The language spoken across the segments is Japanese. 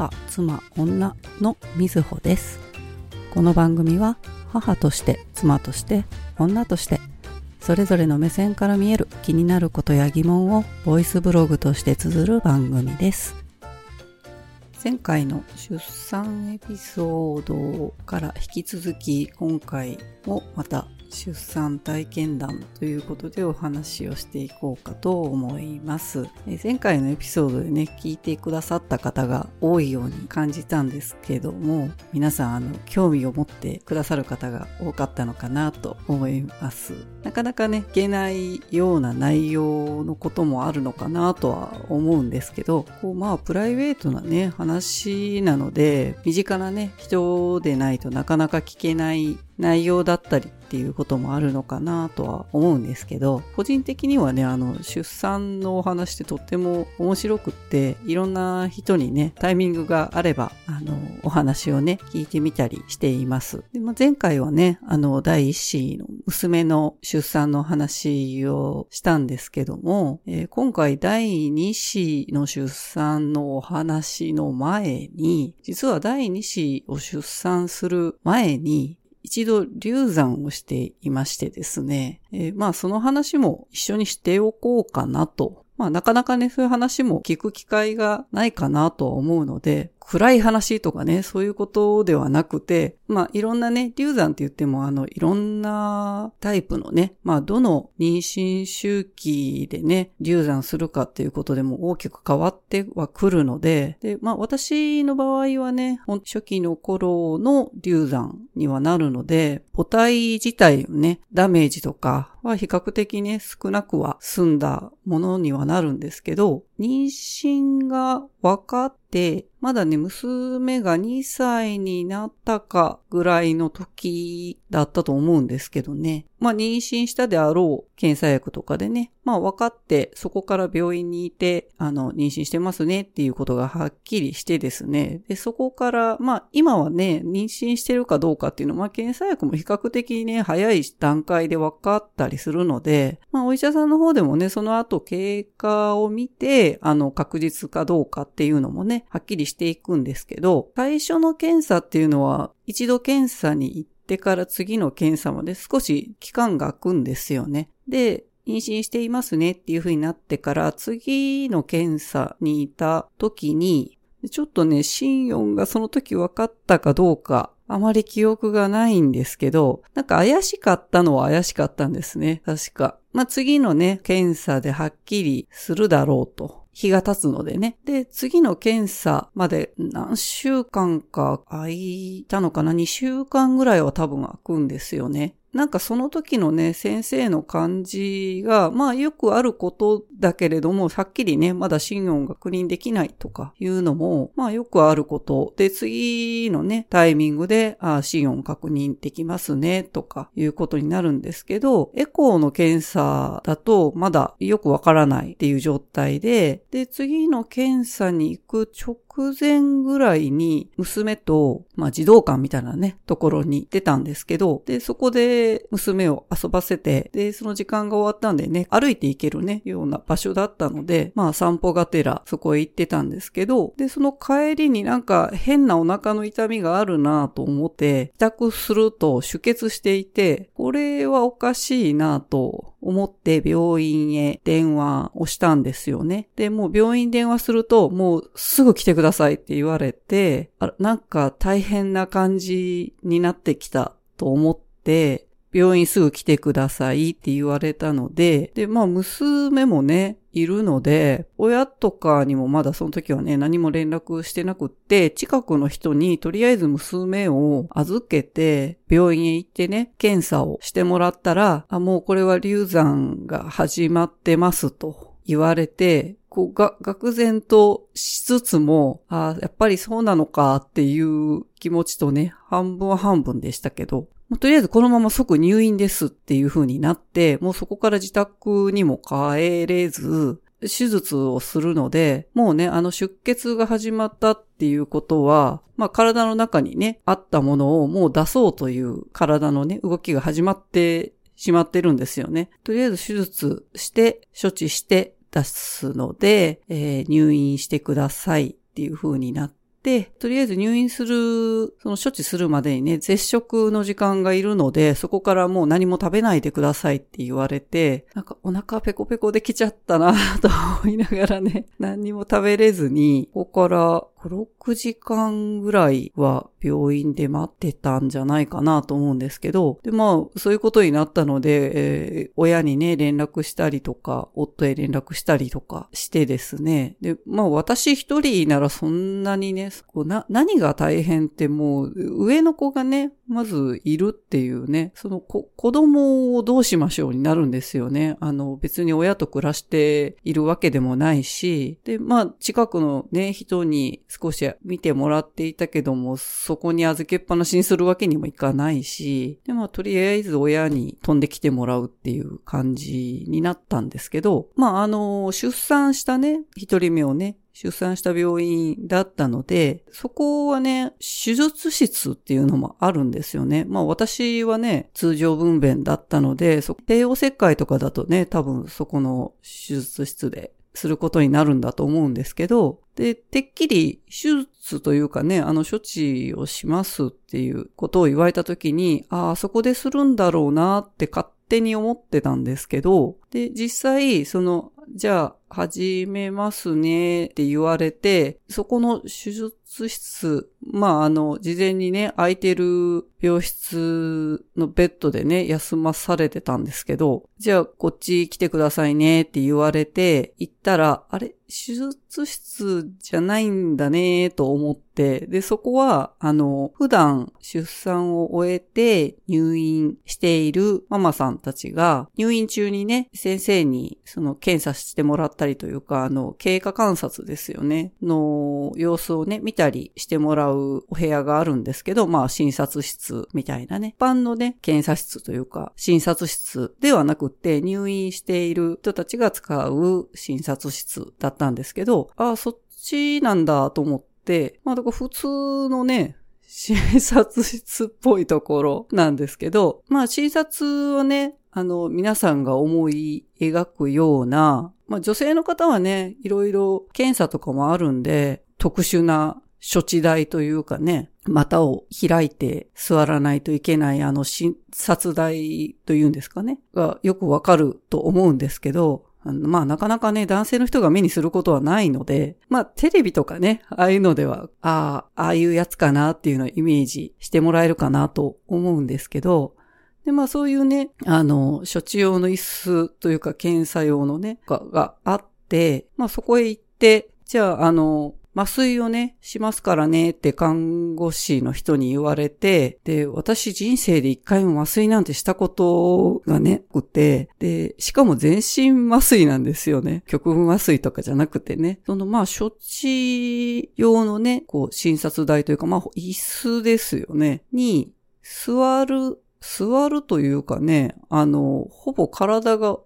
母、妻、女のみずほです。この番組は母として、妻として、女として、それぞれの目線から見える気になることや疑問をボイスブログとして綴る番組です。前回の出産エピソードから引き続き今回もまた出産体験談ということでお話をしていこうかと思います。前回のエピソードでね、聞いてくださった方が多いように感じたんですけども、皆さんあの興味を持ってくださる方が多かったのかなと思います。なかなかね、いけないような内容のこともあるのかなとは思うんですけど、こうまあプライベートなね、話なので、身近なね、人でないとなかなか聞けない内容だったりっていうこともあるのかなとは思うんですけど、個人的にはね、あの、出産のお話ってとっても面白くって、いろんな人にね、タイミングがあれば、あの、お話をね、聞いてみたりしています。で、まあ、前回はね、あの、第一子の娘の出産の話をしたんですけども、えー今回第二子の出産のお話の前に、実は第二子を出産する前に、一度流産をしていましてですね、えーまあその話も一緒にしておこうかなと。まあなかなかね、そういう話も聞く機会がないかなとは思うので、暗い話とかね、そういうことではなくて、まあいろんなね、流産って言ってもあの、いろんなタイプのね、まあどの妊娠周期でね、流産するかっていうことでも大きく変わってはくるので、で、まあ私の場合はね、初期の頃の流産にはなるので、母体自体のね、ダメージとかは比較的ね、少なくは済んだものにはなるんですけど、妊娠が分かって、まだね、娘が2歳になったかぐらいの時だったと思うんですけどね。まあ妊娠したであろう検査薬とかでね、まあ分かってそこから病院にいて、あの、妊娠してますねっていうことがはっきりしてですね。で、そこから、まあ今はね、妊娠してるかどうかっていうのは、まあ検査薬も比較的ね、早い段階で分かったりするので、まあお医者さんの方でもね、その後経過を見て、あの、確実かどうかっていうのもね、はっきりしていくんですけど、最初の検査っていうのは、一度検査に行っててから次の検査まで少し期間が空くんですよね。で、妊娠していますねっていう風になってから、次の検査にいた時に、ちょっとね、心音がその時分かったかどうか、あまり記憶がないんですけど、なんか怪しかったのは怪しかったんですね。確か。まあ、次のね、検査ではっきりするだろうと。日が経つのでね。で、次の検査まで何週間か空いたのかな ?2 週間ぐらいは多分空くんですよね。なんかその時のね、先生の感じが、まあよくあることだけれども、はっきりね、まだ心音が確認できないとかいうのも、まあよくあること。で、次のね、タイミングで、あ、心音確認できますね、とかいうことになるんですけど、エコーの検査だとまだよくわからないっていう状態で、で、次の検査に行く直前ぐらいに娘と、まあ児童館みたいなね、ところに出たんですけど、で、そこで娘を遊ばせて、で、その時間が終わったんでね、歩いて行けるね、ような場所だったので、まあ散歩がてらそこへ行ってたんですけど、で、その帰りになんか変なお腹の痛みがあるなと思って、帰宅すると出血していて、これはおかしいなと思って病院へ電話をしたんですよね。で、もう病院電話すると、もうすぐ来てくださいって言われて、あなんか大変な感じになってきたと思って、病院すぐ来てくださいって言われたので、で、まあ娘もね、いるので、親とかにもまだその時はね、何も連絡してなくって、近くの人にとりあえず娘を預けて、病院へ行ってね、検査をしてもらったら、あ、もうこれは流産が始まってますと。言われて、こう、が、愕然としつつも、あやっぱりそうなのかっていう気持ちとね、半分半分でしたけど、とりあえずこのまま即入院ですっていう風になって、もうそこから自宅にも帰れず、手術をするので、もうね、あの出血が始まったっていうことは、まあ体の中にね、あったものをもう出そうという体のね、動きが始まってしまってるんですよね。とりあえず手術して、処置して出すので、えー入院してくださいっていう風になって、で、とりあえず入院する、その処置するまでにね、絶食の時間がいるので、そこからもう何も食べないでくださいって言われて、なんかお腹ペコペコできちゃったなと思いながらね、何にも食べれずに、ここから5、6時間ぐらいは病院で待ってたんじゃないかなと思うんですけど、で、まあ、そういうことになったので、えー、親にね、連絡したりとか、夫へ連絡したりとかしてですね、で、まあ、私一人ならそんなにね、こうな、何が大変ってもう、上の子がね、まずいるっていうね、その子供をどうしましょうになるんですよね。あの、別に親と暮らしているわけでもないし、で、まあ、近くのね、人に少し見てもらっていたけども、そこに預けっぱなしにするわけにもいかないし、で、まあ、とりあえず親に飛んできてもらうっていう感じになったんですけど、まあ、あの、出産したね、一人目をね、出産した病院だったので、そこはね、手術室っていうのもあるんですよね。まあ私はね、通常分娩だったので、そ帝王切開とかだとね、多分そこの手術室ですることになるんだと思うんですけど、で、てっきり手術というかね、あの処置をしますっていうことを言われたときに、ああ、そこでするんだろうなって勝手に思ってたんですけど、で、実際、その、じゃあ、始めますねって言われて、そこの手術室、まあ、あの、事前にね、空いてる病室のベッドでね、休まされてたんですけど、じゃあ、こっち来てくださいねって言われて、行ったら、あれ手術室じゃないんだねと思って、で、そこは、あの、普段出産を終えて入院しているママさんたちが、入院中にね、先生にその検査してもらったりというか、あの、経過観察ですよね、の様子をね、見たりしてもらうお部屋があるんですけど、まあ、診察室みたいなね、一般のね、検査室というか、診察室ではなくって入院している人たちが使う診察室だったんですけど、ああ、そっちなんだと思って、まあ、だから普通のね、診察室っぽいところなんですけど、まあ診察はね、あの、皆さんが思い描くような、まあ女性の方はね、いろいろ検査とかもあるんで、特殊な処置台というかね、股を開いて座らないといけないあの診察台というんですかね、がよくわかると思うんですけど、まあなかなかね、男性の人が目にすることはないので、まあテレビとかね、ああいうのでは、ああ、ああいうやつかなっていうのをイメージしてもらえるかなと思うんですけど、で、まあそういうね、あの、処置用の椅子というか検査用のね、ががあって、まあそこへ行って、じゃあ、あの、麻酔をね、しますからねって看護師の人に言われて、で、私人生で一回も麻酔なんてしたことがね、くて、で、しかも全身麻酔なんですよね。局部麻酔とかじゃなくてね。そのまあ、処置用のね、こう、診察台というか、まあ、椅子ですよね。に、座る座るというかね、あの、ほぼ体が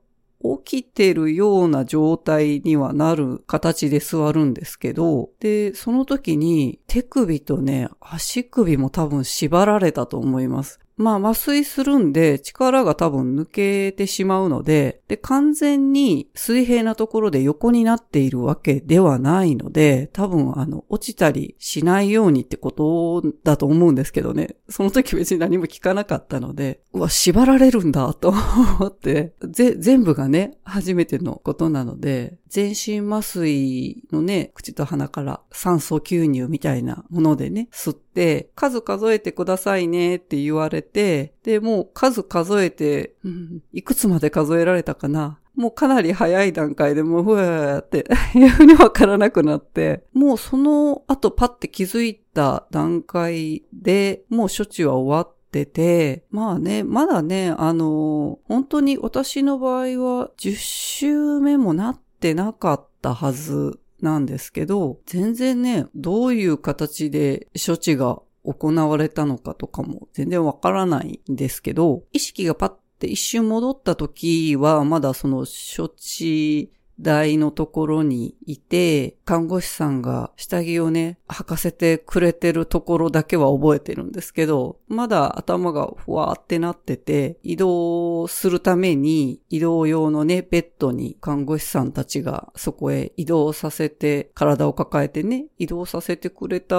起きてるような状態にはなる形で座るんですけど、で、その時に手首とね、足首も多分縛られたと思います。まあ麻酔するんで力が多分抜けてしまうので、で、完全に水平なところで横になっているわけではないので、多分あの、落ちたりしないようにってことだと思うんですけどね。その時別に何も聞かなかったので、うわ、縛られるんだと思って、ぜ、全部がね、初めてのことなので、全身麻酔のね、口と鼻から酸素吸入みたいなものでね、吸って、数数えてくださいねって言われてて、で、もう数数えて、うん、いくつまで数えられたかな。もうかなり早い段階でもうふわーっていうふうにわからなくなって、もうその後パッて気づいた段階でもう処置は終わってて、まあね、まだね、あの、本当に私の場合は10週目もなってなかったはずなんですけど、全然ね、どういう形で処置が行われたのかとかも全然わからないんですけど、意識がパッて一瞬戻った時は、まだその処置台のところにいて、看護師さんが下着をね、履かせてくれてるところだけは覚えてるんですけど、まだ頭がふわーってなってて、移動するために移動用のね、ベッドに看護師さんたちがそこへ移動させて、体を抱えてね、移動させてくれた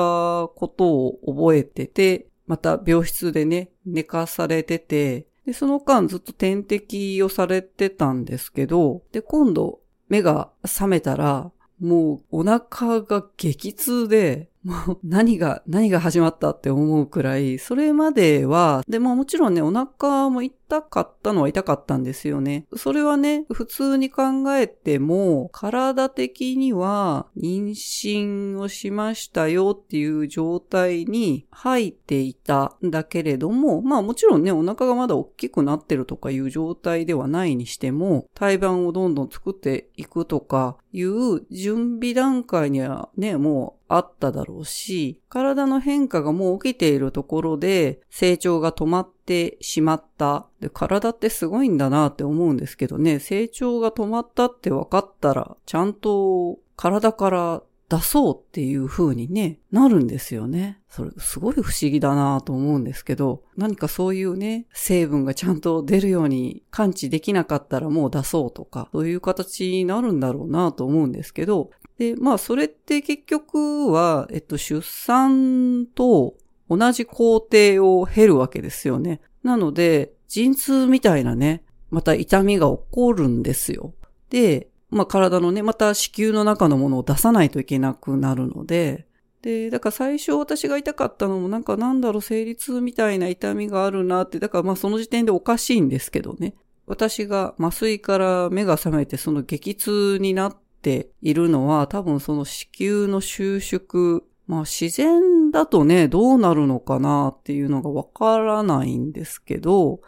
ことを覚えてて、また病室でね、寝かされてて、で、その間ずっと点滴をされてたんですけど、で、今度目が覚めたら、もうお腹が激痛で、もう何が、何が始まったって思うくらい、それまでは、で、まあもちろんね、お腹も痛かったのは痛かったんですよね。それはね、普通に考えても、体的には妊娠をしましたよっていう状態に入っていたんだけれども、まあもちろんね、お腹がまだ大きくなってるとかいう状態ではないにしても、胎盤をどんどん作っていくとかいう準備段階にはね、もうあっただろうし、体の変化がもう起きているところで成長が止まってしまった。で体ってすごいんだなって思うんですけどね、成長が止まったって分かったら、ちゃんと体から出そうっていう風にね、なるんですよね。それすごい不思議だなと思うんですけど、何かそういうね、成分がちゃんと出るように感知できなかったらもう出そうとか、そういう形になるんだろうなと思うんですけど、で、まあそれって結局は、えっと、出産と同じ工程を経るわけですよね。なので、陣痛みたいなね、また痛みが起こるんですよ。で、まあ体のね、また子宮の中のものを出さないといけなくなるので、で、だから最初私が痛かったのもなんかなんだろう、生理痛みたいな痛みがあるなって、だからまあその時点でおかしいんですけどね。私が麻酔から目が覚めてその激痛になってているのは多分その子宮の収縮、まあ自然だとね、どうなるのかなっていうのがわからないんですけど、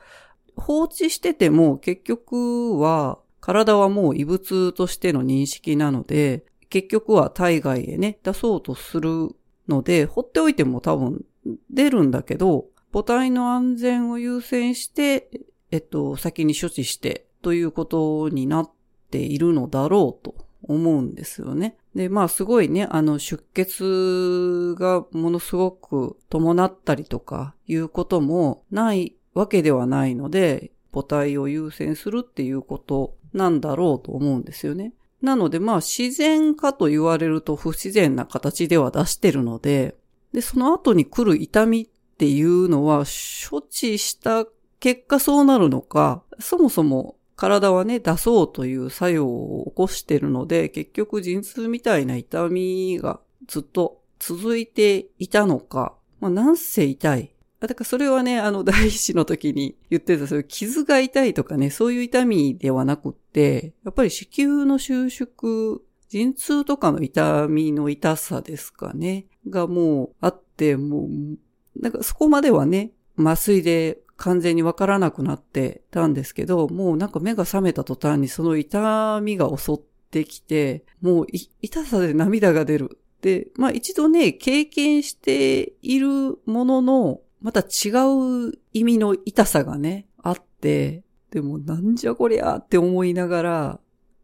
放置してても結局は体はもう異物としての認識なので、結局は体外へね、出そうとするので、放っておいても多分出るんだけど、母体の安全を優先して、えっと、先に処置してということになっているのだろうと。思うんですよね。で、まあすごいね、あの出血がものすごく伴ったりとかいうこともないわけではないので、母体を優先するっていうことなんだろうと思うんですよね。なのでまあ自然かと言われると不自然な形では出してるので、で、その後に来る痛みっていうのは処置した結果そうなるのか、そもそも体はね、出そうという作用を起こしてるので、結局陣痛みたいな痛みがずっと続いていたのか、まあ、なんせ痛い。だからそれはね、あの、第一子の時に言ってた、そういう傷が痛いとかね、そういう痛みではなくって、やっぱり子宮の収縮、陣痛とかの痛みの痛さですかね、がもうあって、もう、なんかそこまではね、麻酔で完全にわからなくなってたんですけど、もうなんか目が覚めた途端にその痛みが襲ってきて、もう痛さで涙が出る。で、まあ一度ね、経験しているものの、また違う意味の痛さがね、あって、でもなんじゃこりゃって思いながら、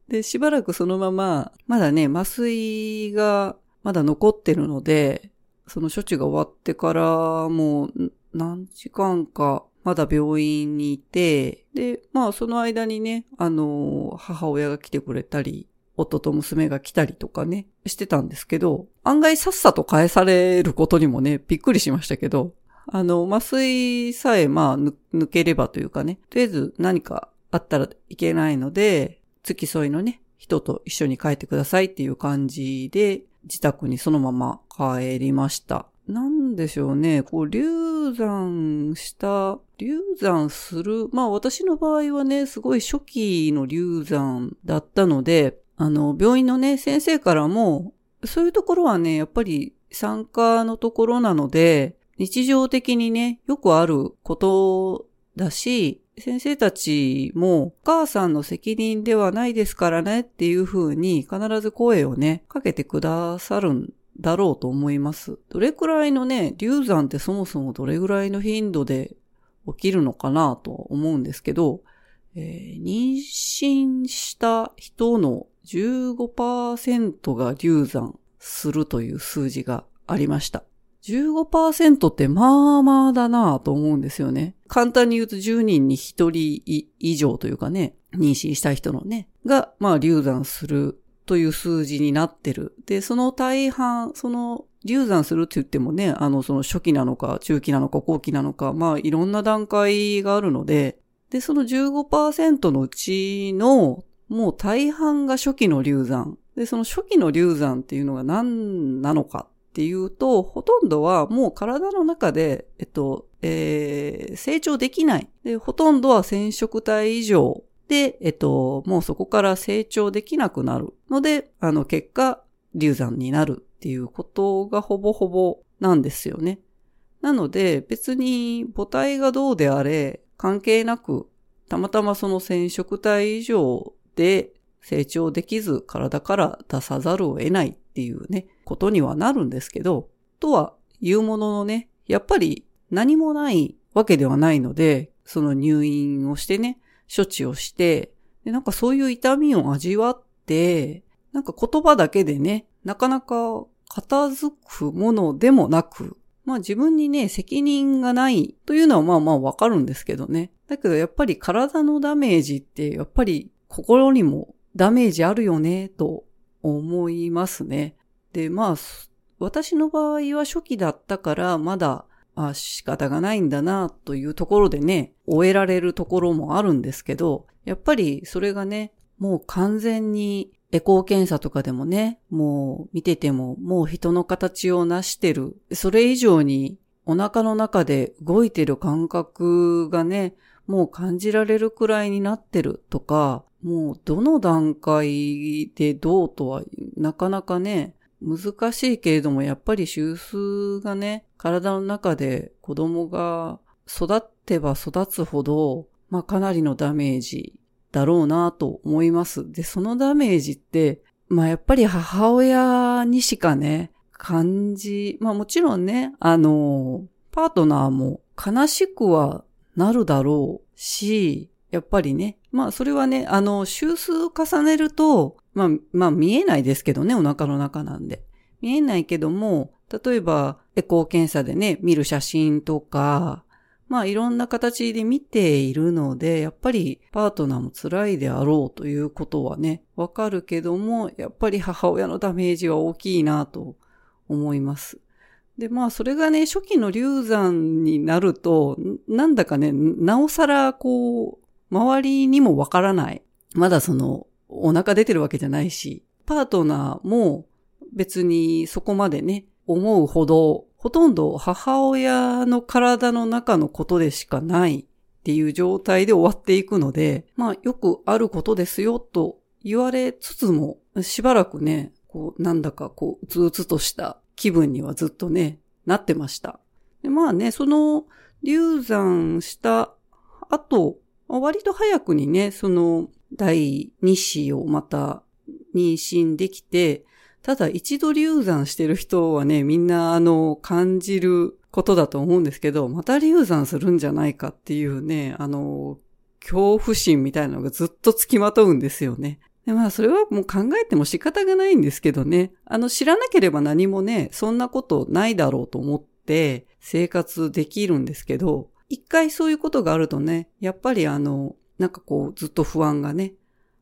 で、しばらくそのまま、まだね、麻酔がまだ残ってるので、その処置が終わってからもう何時間かまだ病院にいて、で、まあその間にね、あの、母親が来てくれたり、夫と娘が来たりとかね、してたんですけど、案外さっさと返されることにもね、びっくりしましたけど、あの、麻酔さえまあ抜ければというかね、とりあえず何かあったらいけないので、付き添いのね、人と一緒に帰ってくださいっていう感じで、自宅にそのまま帰りました。なんでしょうね、こう、流産した、流産する、まあ私の場合はね、すごい初期の流産だったので、あの、病院のね、先生からも、そういうところはね、やっぱり参加のところなので、日常的にね、よくあることだし、先生たちも、お母さんの責任ではないですからねっていう風に必ず声をね、かけてくださるんだろうと思います。どれくらいのね、流産ってそもそもどれぐらいの頻度で起きるのかなと思うんですけど、えー、妊娠した人の15%が流産するという数字がありました。15%ってまあまあだなぁと思うんですよね。簡単に言うと10人に1人以上というかね、妊娠した人のね、が、まあ流産するという数字になってる。で、その大半、その流産するって言ってもね、あの、その初期なのか、中期なのか、後期なのか、まあいろんな段階があるので、で、その15%のうちの、もう大半が初期の流産。で、その初期の流産っていうのが何なのかっていうと、ほとんどはもう体の中で、えっと、えー、成長できない。で、ほとんどは染色体以上で、えっと、もうそこから成長できなくなるので、あの、結果、流産になるっていうことがほぼほぼなんですよね。なので、別に母体がどうであれ関係なく、たまたまその染色体以上で成長できず体から出さざるを得ないっていうね、ことにはなるんですけど、とは言うもののね、やっぱり何もないわけではないので、その入院をしてね、処置をして、でなんかそういう痛みを味わって、なんか言葉だけでね、なかなか片付くものでもなく、まあ自分にね、責任がないというのはまあまあわかるんですけどね。だけどやっぱり体のダメージってやっぱり心にもダメージあるよねと思いますね。で、まあ、私の場合は初期だったからまだあ仕方がないんだなというところでね、終えられるところもあるんですけど、やっぱりそれがね、もう完全にエコー検査とかでもね、もう見ててももう人の形を成してる。それ以上にお腹の中で動いてる感覚がね、もう感じられるくらいになってるとか、もうどの段階でどうとはなかなかね、難しいけれどもやっぱり周数がね、体の中で子供が育ってば育つほど、まあかなりのダメージだろうなと思います。で、そのダメージって、まあやっぱり母親にしかね、感じ、まあもちろんね、あの、パートナーも悲しくはなるだろうし、やっぱりね。まあ、それはね、あの、周数を重ねると、まあ、まあ、見えないですけどね、お腹の中なんで。見えないけども、例えば、エコー検査でね、見る写真とか、まあ、いろんな形で見ているので、やっぱりパートナーも辛いであろうということはね、わかるけども、やっぱり母親のダメージは大きいなと思います。で、まあ、それがね、初期の流産になると、なんだかね、なおさら、こう、周りにもわからない。まだその、お腹出てるわけじゃないし、パートナーも別にそこまでね、思うほど、ほとんど母親の体の中のことでしかないっていう状態で終わっていくので、まあよくあることですよと言われつつも、しばらくね、こうなんだかこう、うつうつとした気分にはずっとね、なってました。でまあね、その流産した後、割と早くにね、その第2子をまた妊娠できて、ただ一度流産してる人はね、みんなあの感じることだと思うんですけど、また流産するんじゃないかっていうね、あの、恐怖心みたいなのがずっとつきまとうんですよね。でまあそれはもう考えても仕方がないんですけどね。あの知らなければ何もね、そんなことないだろうと思って生活できるんですけど、一回そういうことがあるとね、やっぱりあの、なんかこう、ずっと不安がね、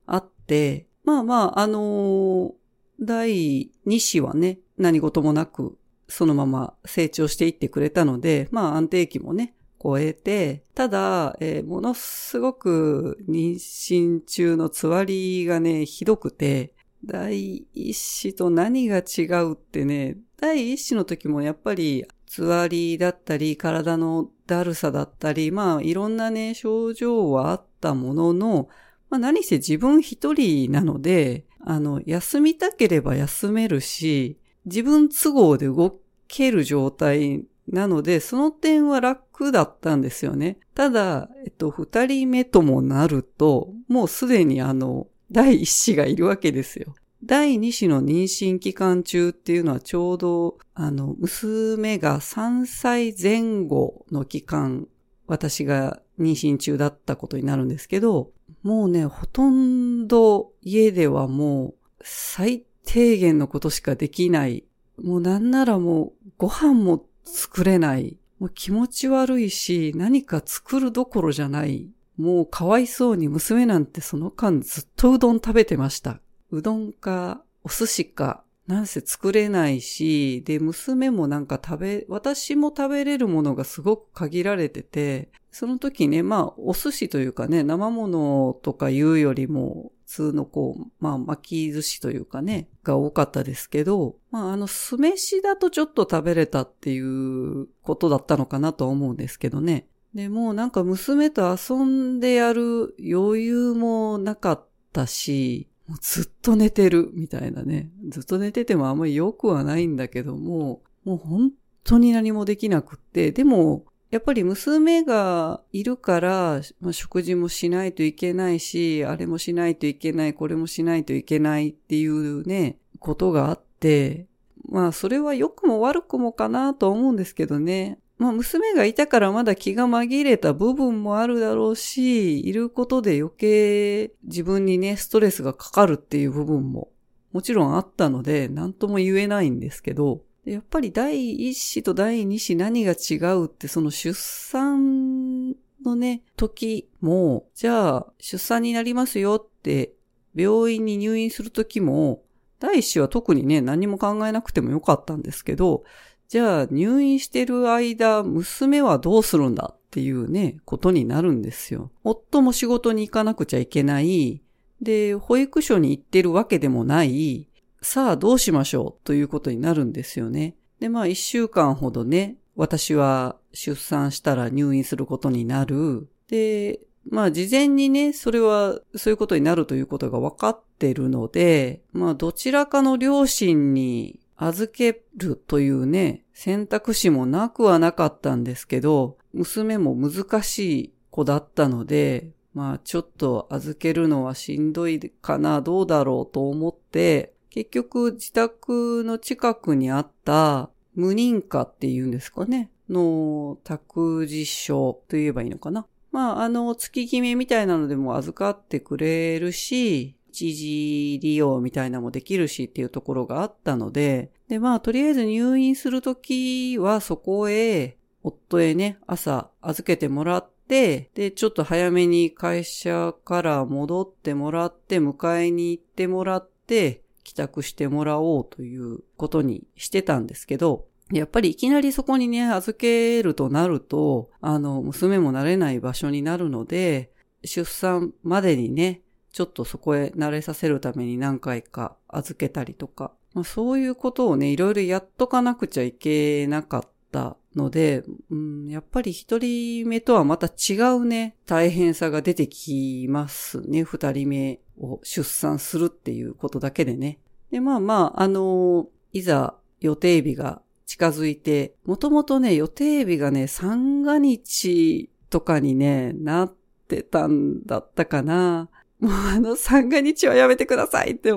あって、まあまあ、あのー、第2子はね、何事もなく、そのまま成長していってくれたので、まあ安定期もね、超えて、ただ、えー、ものすごく妊娠中のつわりがね、ひどくて、第一子と何が違うってね、第一子の時もやっぱりつわりだったり、体のだるさだったり、まあいろんなね、症状はあったものの、まあ何せ自分一人なので、あの、休みたければ休めるし、自分都合で動ける状態なので、その点は楽だったんですよね。ただ、えっと、二人目ともなると、もうすでにあの、第一子がいるわけですよ。第2子の妊娠期間中っていうのはちょうど、あの、娘が3歳前後の期間、私が妊娠中だったことになるんですけど、もうね、ほとんど家ではもう最低限のことしかできない。もうなんならもうご飯も作れない。もう気持ち悪いし、何か作るどころじゃない。もうかわいそうに娘なんてその間ずっとうどん食べてました。うどんかお寿司かなんせ作れないし、で、娘もなんか食べ、私も食べれるものがすごく限られてて、その時ね、まあ、お寿司というかね、生物とか言うよりも、普通のこう、まあ、巻き寿司というかね、が多かったですけど、まあ、あの、酢飯だとちょっと食べれたっていうことだったのかなと思うんですけどね。で、もなんか娘と遊んでやる余裕もなかったし、もうずっと寝てるみたいなね。ずっと寝ててもあんまり良くはないんだけども、もう本当に何もできなくって、でも、やっぱり娘がいるから、まあ、食事もしないといけないし、あれもしないといけない、これもしないといけないっていうね、ことがあって、まあそれは良くも悪くもかなと思うんですけどね。まあ娘がいたからまだ気が紛れた部分もあるだろうし、いることで余計自分にね、ストレスがかかるっていう部分ももちろんあったので、何とも言えないんですけど、やっぱり第一子と第二子何が違うってその出産のね、時も、じゃあ出産になりますよって病院に入院する時も、第一子は特にね、何も考えなくてもよかったんですけど、じゃあ入院してる間、娘はどうするんだっていうね、ことになるんですよ。夫も仕事に行かなくちゃいけない。で、保育所に行ってるわけでもない。さあどうしましょうということになるんですよね。で、まあ一週間ほどね、私は出産したら入院することになる。で、まあ事前にね、それはそういうことになるということが分かってるので、まあどちらかの両親に預けるというね、選択肢もなくはなかったんですけど、娘も難しい子だったので、まあちょっと預けるのはしんどいかな、どうだろうと思って、結局自宅の近くにあった無認可っていうんですかね、の託児所と言えばいいのかな。まああの月決めみたいなのでも預かってくれるし、一時利用みたいなのもできるしっていうところがあったので、で、まあ、とりあえず入院するときはそこへ、夫へね、朝預けてもらって、で、ちょっと早めに会社から戻ってもらって、迎えに行ってもらって、帰宅してもらおうということにしてたんですけど、やっぱりいきなりそこにね、預けるとなると、あの、娘も慣れない場所になるので、出産までにね、ちょっとそこへ慣れさせるために何回か預けたりとか、まあ、そういうことをね、いろいろやっとかなくちゃいけなかったので、うん、やっぱり一人目とはまた違うね、大変さが出てきますね。二人目を出産するっていうことだけでね。で、まあまあ、あのいざ予定日が近づいて、もともとね、予定日がね、三が日とかにね、なってたんだったかな。もうあの三が日はやめてくださいって、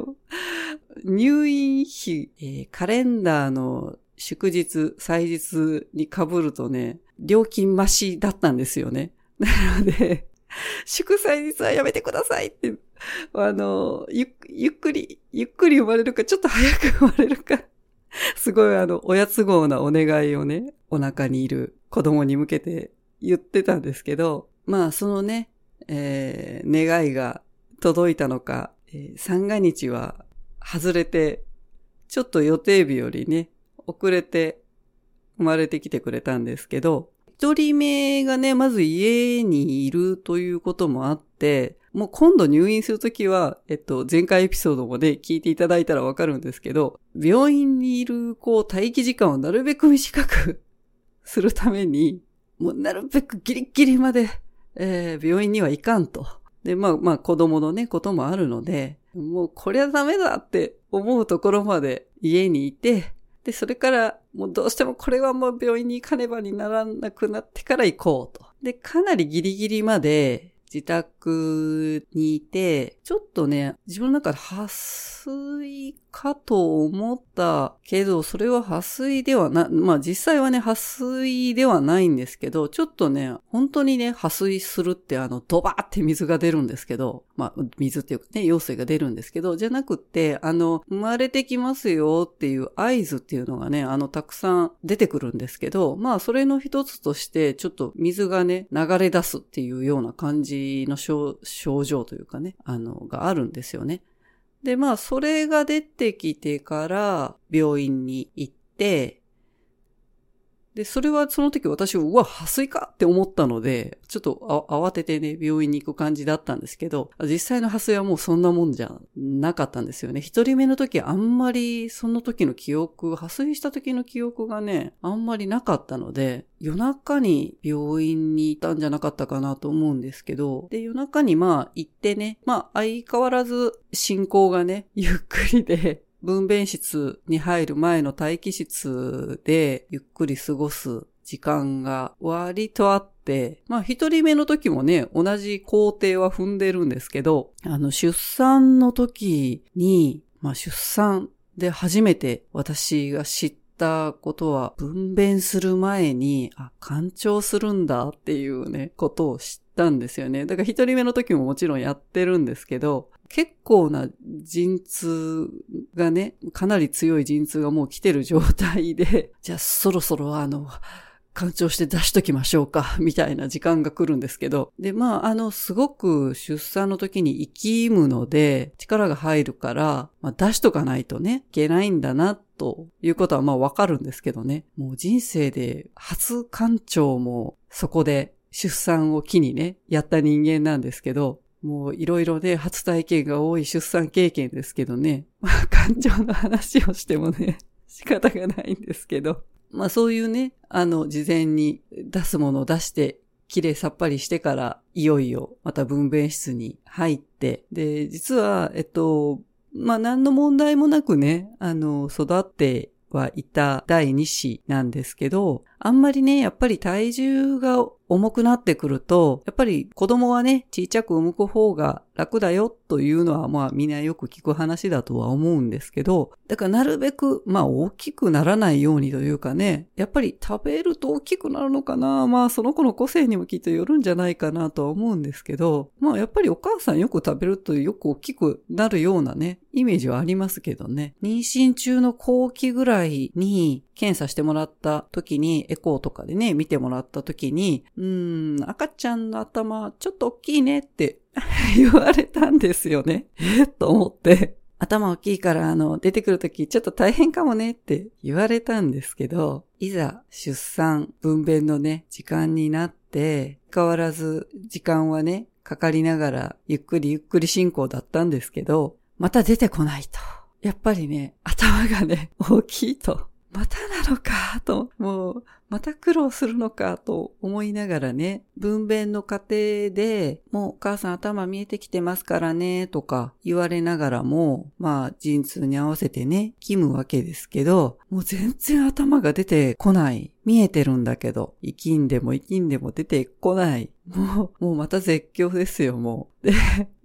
入院費、えー、カレンダーの祝日、祭日に被るとね、料金増しだったんですよね。なので、祝祭日はやめてくださいって、あの、ゆゆっくり、ゆっくり生まれるか、ちょっと早く生まれるか、すごいあの、おやつ号なお願いをね、お腹にいる子供に向けて言ってたんですけど、まあそのね、えー、願いが届いたのか、えー、三が日は外れて、ちょっと予定日よりね、遅れて生まれてきてくれたんですけど、一人目がね、まず家にいるということもあって、もう今度入院するときは、えっと、前回エピソードもね、聞いていただいたらわかるんですけど、病院にいる、こう、待機時間をなるべく短くするために、もうなるべくギリギリまで、えー、病院には行かんと。で、まあまあ子供のね、こともあるので、もうこれはダメだって思うところまで家にいて、で、それから、もうどうしてもこれはもう病院に行かねばにならなくなってから行こうと。で、かなりギリギリまで自宅にいて、ちょっとね、自分の中で撥水かと思ったけど、それは撥水ではな、まあ実際はね、撥水ではないんですけど、ちょっとね、本当にね、破水するってあの、ドバーって水が出るんですけど、まあ水っていうかね、陽水が出るんですけど、じゃなくって、あの、生まれてきますよっていう合図っていうのがね、あの、たくさん出てくるんですけど、まあそれの一つとして、ちょっと水がね、流れ出すっていうような感じの症状というかね、あの、があるんですよね。で、まあ、それが出てきてから病院に行って、で、それはその時私、うわ、破水かって思ったので、ちょっと慌ててね、病院に行く感じだったんですけど、実際の破水はもうそんなもんじゃなかったんですよね。一人目の時あんまりその時の記憶、破水した時の記憶がね、あんまりなかったので、夜中に病院にいたんじゃなかったかなと思うんですけど、で、夜中にまあ行ってね、まあ相変わらず進行がね、ゆっくりで、分娩室に入る前の待機室でゆっくり過ごす時間が割とあって、まあ一人目の時もね、同じ工程は踏んでるんですけど、あの出産の時に、まあ出産で初めて私が知ったことは、分娩する前に、あ、干潮するんだっていうね、ことを知ったんですよね。だから一人目の時ももちろんやってるんですけど、結構な陣痛がね、かなり強い陣痛がもう来てる状態で、じゃあそろそろあの、干潮して出しときましょうか、みたいな時間が来るんですけど。で、まあ、あの、すごく出産の時に生きむので、力が入るから、まあ、出しとかないとね、いけないんだな、ということはまあわかるんですけどね。もう人生で初干潮もそこで出産を機にね、やった人間なんですけど、もういろいろね、初体験が多い出産経験ですけどね。まあ、感情の話をしてもね、仕方がないんですけど。まあそういうね、あの、事前に出すものを出して、きれいさっぱりしてから、いよいよまた分娩室に入って、で、実は、えっと、まあ何の問題もなくね、あの、育ってはいた第2子なんですけど、あんまりね、やっぱり体重が重くなってくると、やっぱり子供はね、ちっちゃく産む方が楽だよというのはまあみんなよく聞く話だとは思うんですけど、だからなるべくまあ大きくならないようにというかね、やっぱり食べると大きくなるのかなまあその子の個性にもきっとよるんじゃないかなとは思うんですけど、まあやっぱりお母さんよく食べるとよく大きくなるようなね、イメージはありますけどね。妊娠中の後期ぐらいに検査してもらった時に、エコーとかでね、見てもらった時に、うーん、赤ちゃんの頭ちょっと大きいねって 言われたんですよね。え？と思って。頭大きいから、あの、出てくるときちょっと大変かもねって言われたんですけど、いざ出産、分娩のね、時間になって、変わらず時間はね、かかりながら、ゆっくりゆっくり進行だったんですけど、また出てこないと。やっぱりね、頭がね、大きいと。またなのかと、もう、また苦労するのかと思いながらね、分娩の過程で、もうお母さん頭見えてきてますからね、とか言われながらも、まあ、陣痛に合わせてね、決むわけですけど、もう全然頭が出てこない。見えてるんだけど、生きんでも生きんでも出てこない。もう、もうまた絶叫ですよ、もう。で、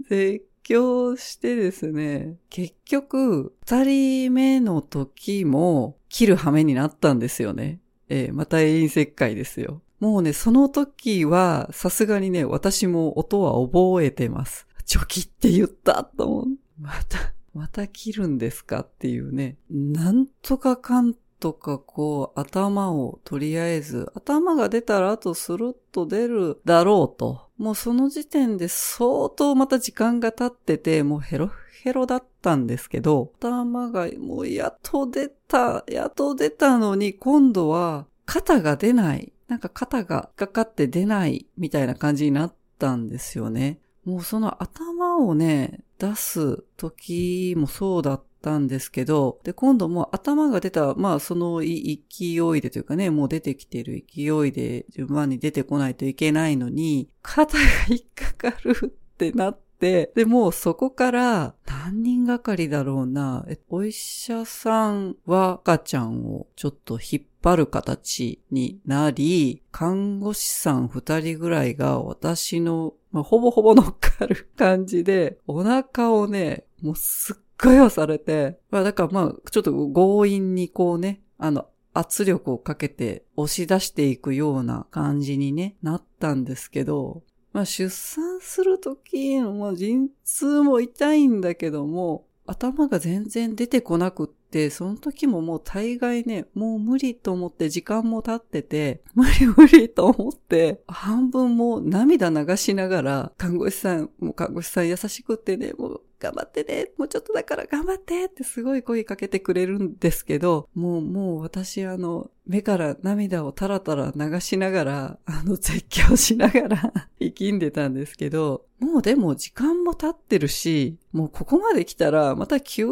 絶強してですね、結局、二人目の時も切る羽目になったんですよね。えー、また永遠切開ですよ。もうね、その時は、さすがにね、私も音は覚えてます。チョキって言ったと思う。また、また切るんですかっていうね。なんとかかんとかこう頭をとりあえず頭が出たらあとスルッと出るだろうと。もうその時点で相当また時間が経っててもうヘロヘロだったんですけど頭がもうやっと出た、やっと出たのに今度は肩が出ない。なんか肩がかかって出ないみたいな感じになったんですよね。もうその頭をね、出す時もそうだったたんですけど、で、今度も頭が出た、まあその勢いでというかね、もう出てきてる勢いで順番に出てこないといけないのに、肩が引っかかるってなって、で、もうそこから何人がかりだろうな。お医者さんは赤ちゃんをちょっと引っ張る形になり、看護師さん二人ぐらいが私の、まあ、ほぼほぼ乗っかる感じで、お腹をね、もうすっごい押されて、まあだからまあ、ちょっと強引にこうね、あの、圧力をかけて押し出していくような感じにね、なったんですけど、まあ出産するときの、まあ、陣痛も痛いんだけども、頭が全然出てこなくって、その時ももう大概ね、もう無理と思って時間も経ってて、無理無理と思って、半分もう涙流しながら、看護師さん、もう看護師さん優しくってね、もう頑張ってね、もうちょっとだから頑張ってってすごい声かけてくれるんですけど、もうもう私あの、目から涙をタラタラ流しながら、あの、絶叫しながら 生きんでたんですけど、もうでも時間も経ってるし、もうここまで来たらまた吸引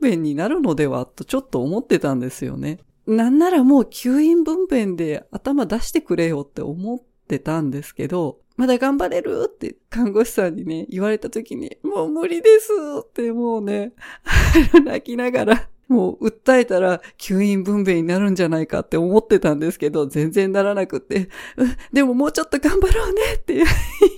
分娩になるのではとちょっと思ってたんですよね。なんならもう吸引分娩で頭出してくれよって思ってたんですけど、まだ頑張れる？って看護師さんにね、言われた時に、もう無理ですってもうね、泣きながらもう訴えたら吸引分娩になるんじゃないかって思ってたんですけど、全然ならなくって、でももうちょっと頑張ろうねって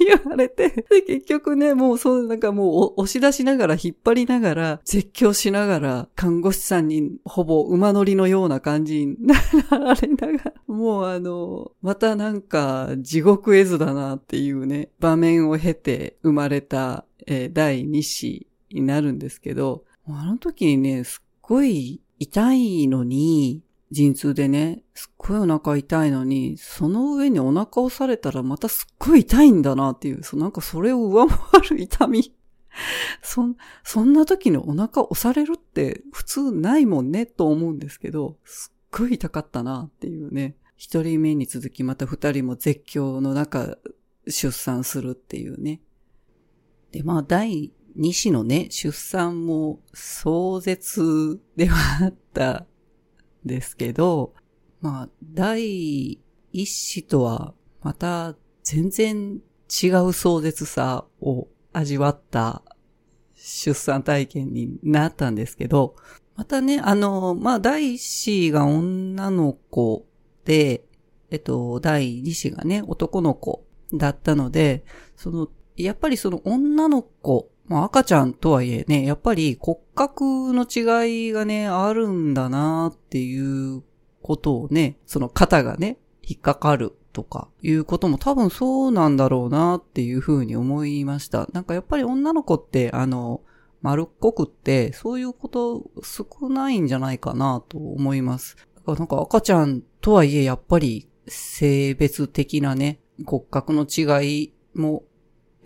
言われて、で結局ね、もうそうなんかもう押し出しながら引っ張りながら、絶叫しながら、看護師さんにほぼ馬乗りのような感じになられながら、もうあの、またなんか地獄絵図だなっていうね、場面を経て生まれた、えー、第2子になるんですけど、あの時にね、すっごい痛いのに、陣痛でね、すっごいお腹痛いのに、その上にお腹押されたらまたすっごい痛いんだなっていう、そなんかそれを上回る痛み。そ、そんな時にお腹押されるって普通ないもんねと思うんですけど、すっごい痛かったなっていうね。一人目に続きまた二人も絶叫の中出産するっていうね。で、まあ第西のね、出産も壮絶ではあったんですけど、まあ、第一子とはまた全然違う壮絶さを味わった出産体験になったんですけど、またね、あの、まあ、第一子が女の子で、えっと、第二子がね、男の子だったので、その、やっぱりその女の子まあ赤ちゃんとはいえね、やっぱり骨格の違いがね、あるんだなっていうことをね、その肩がね、引っかかるとかいうことも多分そうなんだろうなっていうふうに思いました。なんかやっぱり女の子ってあの、丸っこくってそういうこと少ないんじゃないかなと思います。だからなんか赤ちゃんとはいえやっぱり性別的なね、骨格の違いも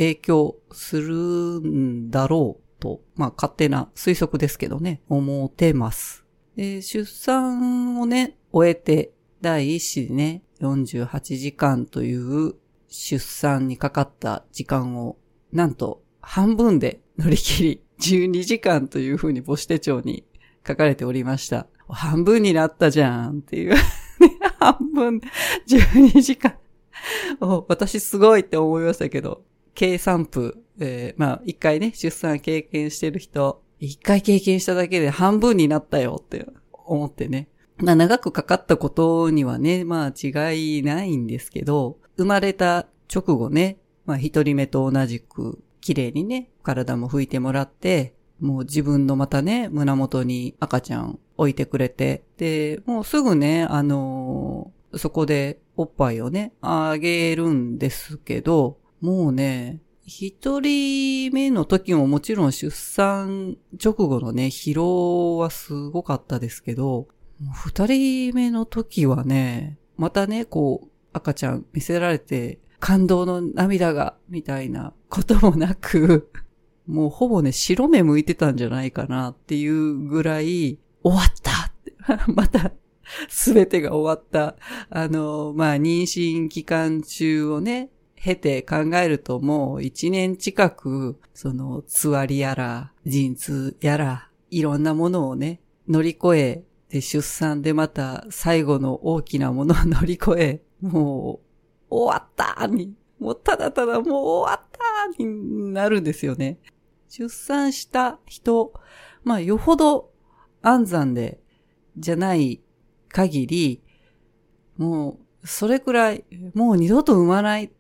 影響するんだろうと、まあ勝手な推測ですけどね、思ってます。で、出産をね、終えて、第一子でね、48時間という出産にかかった時間を、なんと半分で乗り切り、12時間というふうに母子手帳に書かれておりました。半分になったじゃんっていう 半分、12時間私すごいって思いましたけど、計算譜、えー、まあ、一回ね、出産経験してる人、一回経験しただけで半分になったよって思ってね。まあ、長くかかったことにはね、まあ、違いないんですけど、生まれた直後ね、まあ、一人目と同じく、綺麗にね、体も拭いてもらって、もう自分のまたね、胸元に赤ちゃん置いてくれて、で、もうすぐね、あのー、そこでおっぱいをね、あげるんですけど、もうね、一人目の時ももちろん出産直後のね、疲労はすごかったですけど、二人目の時はね、またね、こう、赤ちゃん見せられて、感動の涙が、みたいなこともなく、もうほぼね、白目向いてたんじゃないかなっていうぐらい、終わったって また、すべてが終わった。あの、まあ、妊娠期間中をね、経て考えるともう一年近く、その、つわりやら、陣痛やら、いろんなものをね、乗り越え、で、出産でまた最後の大きなものを乗り越え、もう、終わったにもうただただもう終わったになるんです。よね。出産した人、まあよほど安産で、じゃない限り、もうそれくらい、もう二度と産まない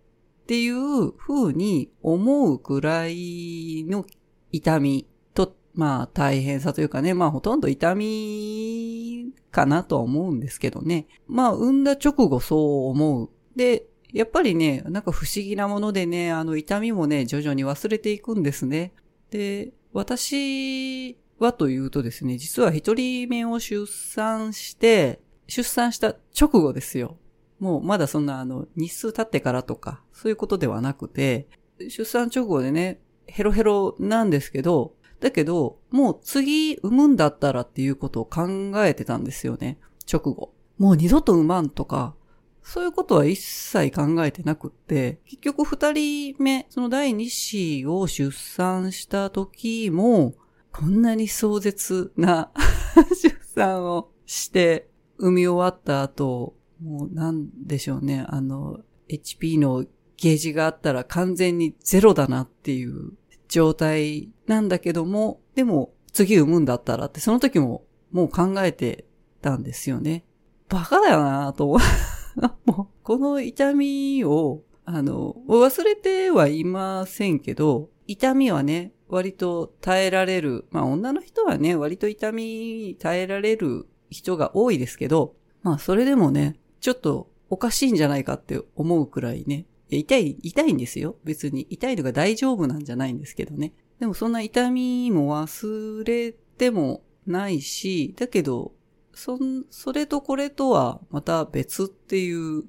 っていう風に思うくらいの痛みと、まあ大変さというかね、まあほとんど痛みかなとは思うんですけどね。まあ産んだ直後そう思う。で、やっぱりね、なんか不思議なものでね、あの痛みもね、徐々に忘れていくんですね。で、私はというとですね、実は一人目を出産して、出産した直後ですよ。もうまだそんなあの日数経ってからとか、そういうことではなくて、出産直後でね、ヘロヘロなんですけど、だけど、もう次産むんだったらっていうことを考えてたんですよね。直後。もう二度と産まんとか、そういうことは一切考えてなくって、結局二人目、その第二子を出産した時も、こんなに壮絶な 出産をして、産み終わった後、もうなんでしょうね、あの、HP のゲージがあったら完全にゼロだなっていう状態なんだけども、でも次産むんだったらってその時ももう考えてたんですよね。バカだよなと。もうこの痛みを、あの、忘れてはいませんけど、痛みはね、割と耐えられる。まあ女の人はね、割と痛み耐えられる人が多いですけど、まあそれでもね、ちょっとおかしいんじゃないかって思うくらいね、痛い、痛いんですよ。別に。痛いのが大丈夫なんじゃないんですけどね。でもそんな痛みも忘れてもないし、だけど、そ、それとこれとはまた別っていう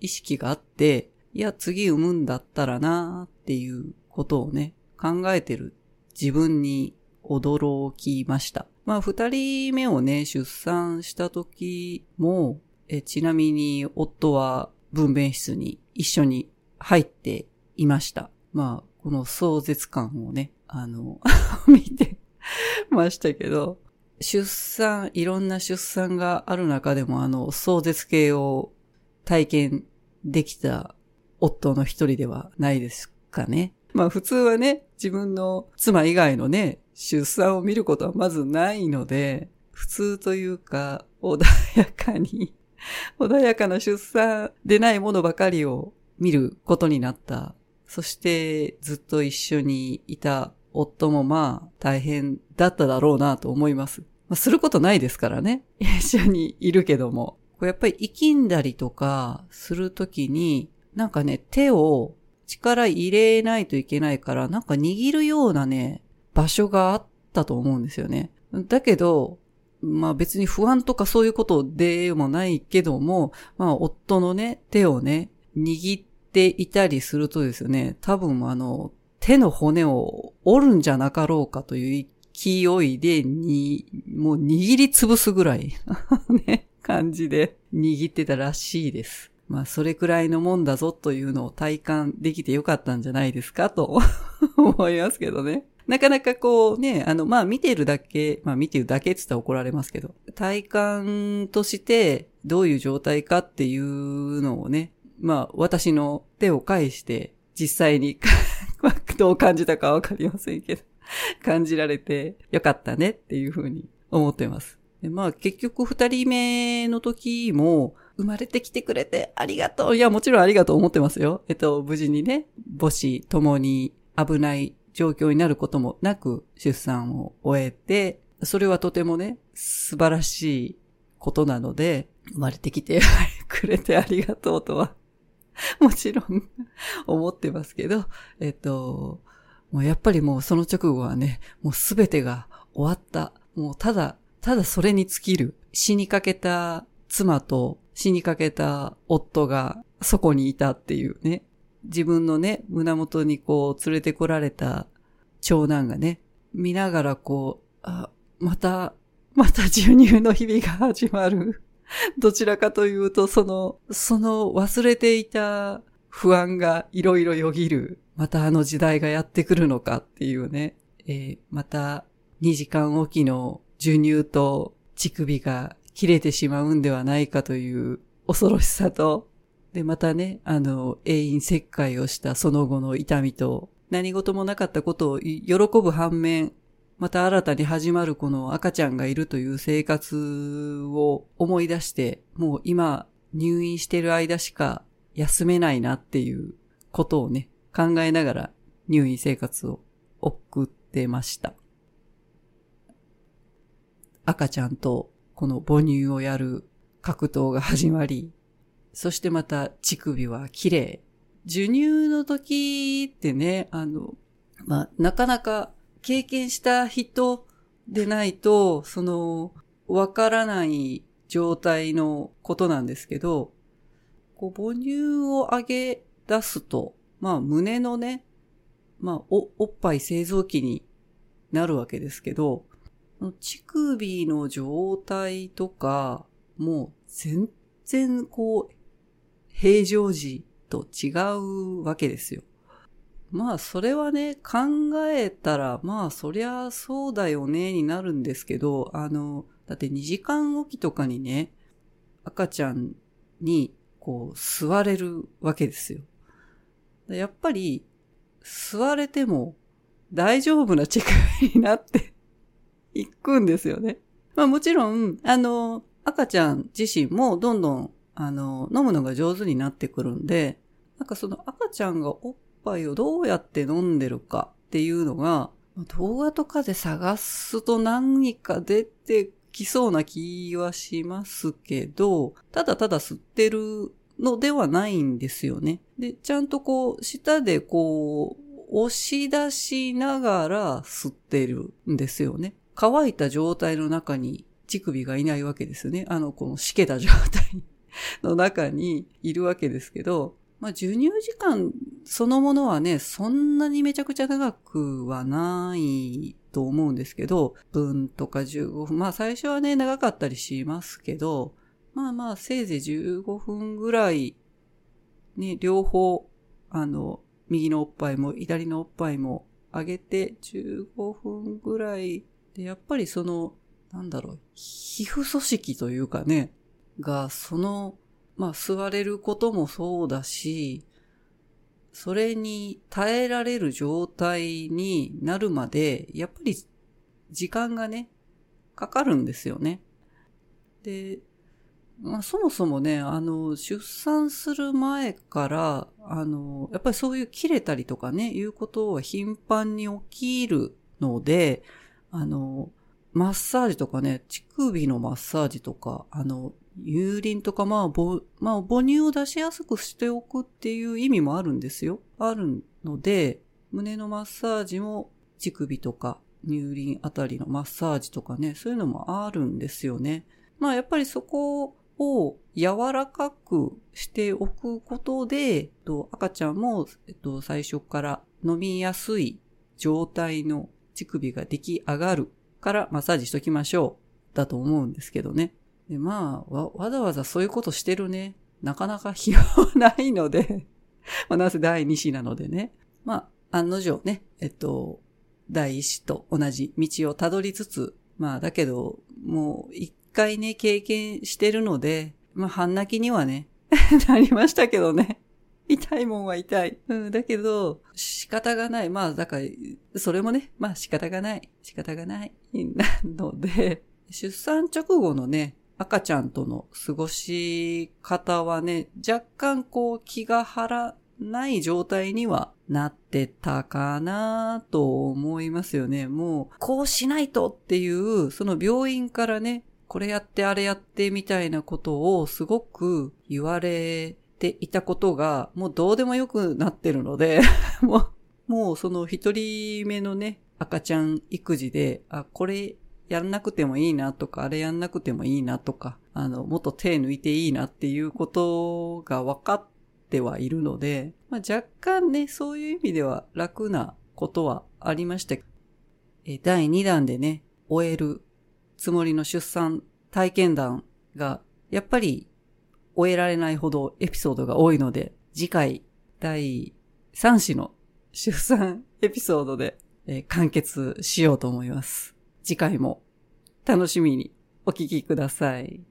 意識があって、いや、次産むんだったらなっていうことをね、考えてる自分に驚きました。まあ、二人目をね、出産した時も、えちなみに夫は分娩室に一緒に入っていました。まあ、この壮絶感をね、あの 見てましたけど、出産、いろんな出産がある中でもあの壮絶系を体験できた夫の一人ではないですかね。まあ普通はね、自分の妻以外のね、出産を見ることはまずないので、普通というか穏やかに 穏やかな出産でないものばかりを見ることになった。そしてずっと一緒にいた夫もまあ大変だっただろうなと思います。まあ、することないですからね。一緒にいるけども。こやっぱり生きんだりとかするときに、なんかね、手を力入れないといけないから、なんか握るようなね、場所があったと思うんですよね。だけど、まあ別に不安とかそういうことでもないけども、まあ夫のね、手をね、握っていたりするとですね、多分あの、手の骨を折るんじゃなかろうかという勢いでに、もう握りつぶすぐらい ね、感じで握ってたらしいです。まあそれくらいのもんだぞというのを体感できてよかったんじゃないですかと思いますけどね。なかなかこうね、あの、まあ見てるだけ、まあ見てるだけって言ったら怒られますけど、体感としてどういう状態かっていうのをね、まあ私の手を返して実際に どう感じたかわかりませんけど、感じられてよかったねっていうふうに思ってます。まあ結局二人目の時も生まれてきてくれてありがとう。いやもちろんありがとう思ってますよ。えっと無事にね、母子共に危ない状況になることもなく出産を終えて、それはとてもね、素晴らしいことなので、生まれてきて くれてありがとうとは もちろん 思ってますけど、えっと、もうやっぱりもうその直後はね、もうすべてが終わった。もうただ、ただそれに尽きる。死にかけた妻と死にかけた夫がそこにいたっていうね。自分のね、胸元にこう連れてこられた長男がね、見ながらこう、あ、また、また授乳の日々が始まる。どちらかというと、その、その忘れていた不安がいろいろよぎる。またあの時代がやってくるのかっていうね。えー、また2時間おきの授乳と乳首が切れてしまうんではないかという恐ろしさと、で、またね、あの、永遠切開をしたその後の痛みと、何事もなかったことを喜ぶ反面、また新たに始まるこの赤ちゃんがいるという生活を思い出して、もう今入院してる間しか休めないなっていうことをね、考えながら入院生活を送ってました。赤ちゃんとこの母乳をやる格闘が始まり、そしてまた乳首は綺麗。授乳の時ってね、あの、まあ、なかなか経験した人でないと、その、わからない状態のことなんですけど、こう母乳を上げ出すと、まあ胸のね、まあおおっぱい製造機になるわけですけど、乳首の状態とか、もう全然こう、平常時と違うわけですよ。まあそれはね、考えたら、まあそりゃそうだよねになるんですけど、あの、だって2時間おきとかにね、赤ちゃんにこう座れるわけですよ。やっぱり座れても大丈夫な力になっていくんですよね。まあもちろん、あの、赤ちゃん自身もどんどん、あの、飲むのが上手になってくるんで、なんかその赤ちゃんがおっぱいをどうやって飲んでるかっていうのが、動画とかで探すと何か出てきそうな気はしますけど、ただただ吸ってるのではないんですよね。で、ちゃんとこう、舌でこう、押し出しながら吸ってるんですよね。乾いた状態の中に乳首がいないわけですよね。あの、このしけた状態 の中にいるわけですけど、まあ、授乳時間そのものはね、そんなにめちゃくちゃ長くはないと思うんですけど、分とか15分、まあ最初はね、長かったりしますけど、まあまあせいぜい15分ぐらい、ね、両方、あの、右のおっぱいも左のおっぱいも上げて15分ぐらいで、やっぱりその、なんだろう、皮膚組織というかね、が、そのまあ座れることもそうだし、それに耐えられる状態になるまで、やっぱり時間がね、かかるんですよね。で、まあ、そもそもね、あの、出産する前から、あの、やっぱりそういう切れたりとかね、いうことは頻繁に起きるので、あの、マッサージとかね、乳首のマッサージとか、あの、油淋とか、まあ、ぼ、まあ、母乳を出しやすくしておくっていう意味もあるんですよ。あるので、胸のマッサージも乳首とか乳輪あたりのマッサージとかね、そういうのもあるんですよね。まあ、やっぱりそこを柔らかくしておくことで、赤ちゃんも、えっと、最初から飲みやすい状態の乳首が出来上がるからマッサージしときましょう。だと思うんですけどね。で、まあ、わ、わざわざそういうことしてるね。なかなか暇はないので まあ、なぜ第二子なのでね。まあ、案の定ね、えっと、第一子と同じ道をたどりつつ、まあ、だけど、もう一回ね、経験してるので、まあ、半泣きにはね、なりましたけどね。痛いもんは痛い。うん、だけど、仕方がない。まあ、だから、それもね、まあ仕方がない。仕方がない。なので、出産直後のね、赤ちゃんとの過ごし方はね、若干こう気が張らない状態にはなってたかなと思いますよね。もう、こうしないとっていう、その病院からね、これやってあれやってみたいなことをすごく言われていたことが、もうどうでもよくなってるので もう、もうその一人目のね、赤ちゃん育児で、あ、これやんなくてもいいなとか、あれやんなくてもいいなとか、あの、もっと手抜いていいなっていうことが分かってはいるので、まあ、若干ね、そういう意味では楽なことはありました。え第2弾でね、終えるつもりの出産体験談が、やっぱり終えられないほどエピソードが多いので、次回第3子の出産エピソードで、え完結しようと思います。次回も楽しみにお聞きください。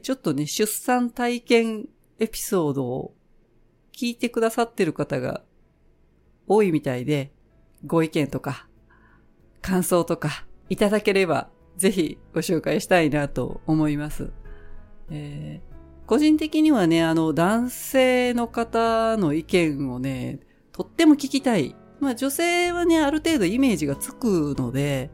ちょっとね、出産体験エピソードを聞いてくださってる方が多いみたいで、ご意見とか、感想とかいただければ、ぜひご紹介したいなと思います。えー、個人的にはね、あの、男性の方の意見をね、とっても聞きたい。まあ女性はね、ある程度イメージがつくので、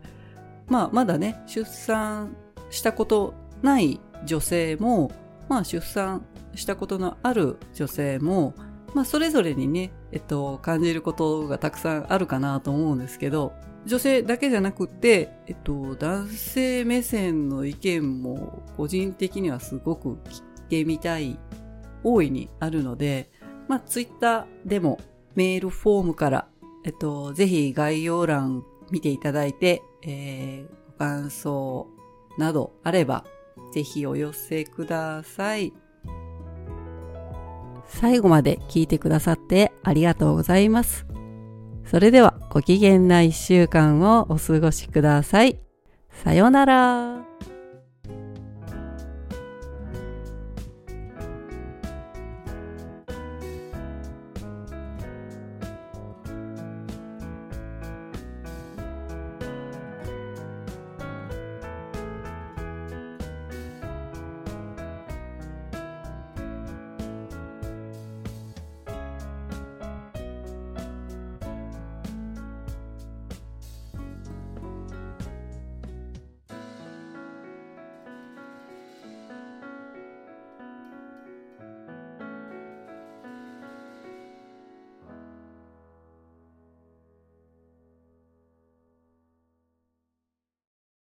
まあまだね、出産したことない女性も、まあ出産したことのある女性も、まあそれぞれにね、えっと、感じることがたくさんあるかなと思うんですけど、女性だけじゃなくて、えっと、男性目線の意見も個人的にはすごく聞いてみたい、大いにあるので、まあツイッターでもメールフォームから、えっと、ぜひ概要欄見ていただいて、えー、ご感想などあれば、ぜひお寄せください。最後まで聞いてくださってありがとうございます。それではご機嫌な一週間をお過ごしください。さようなら。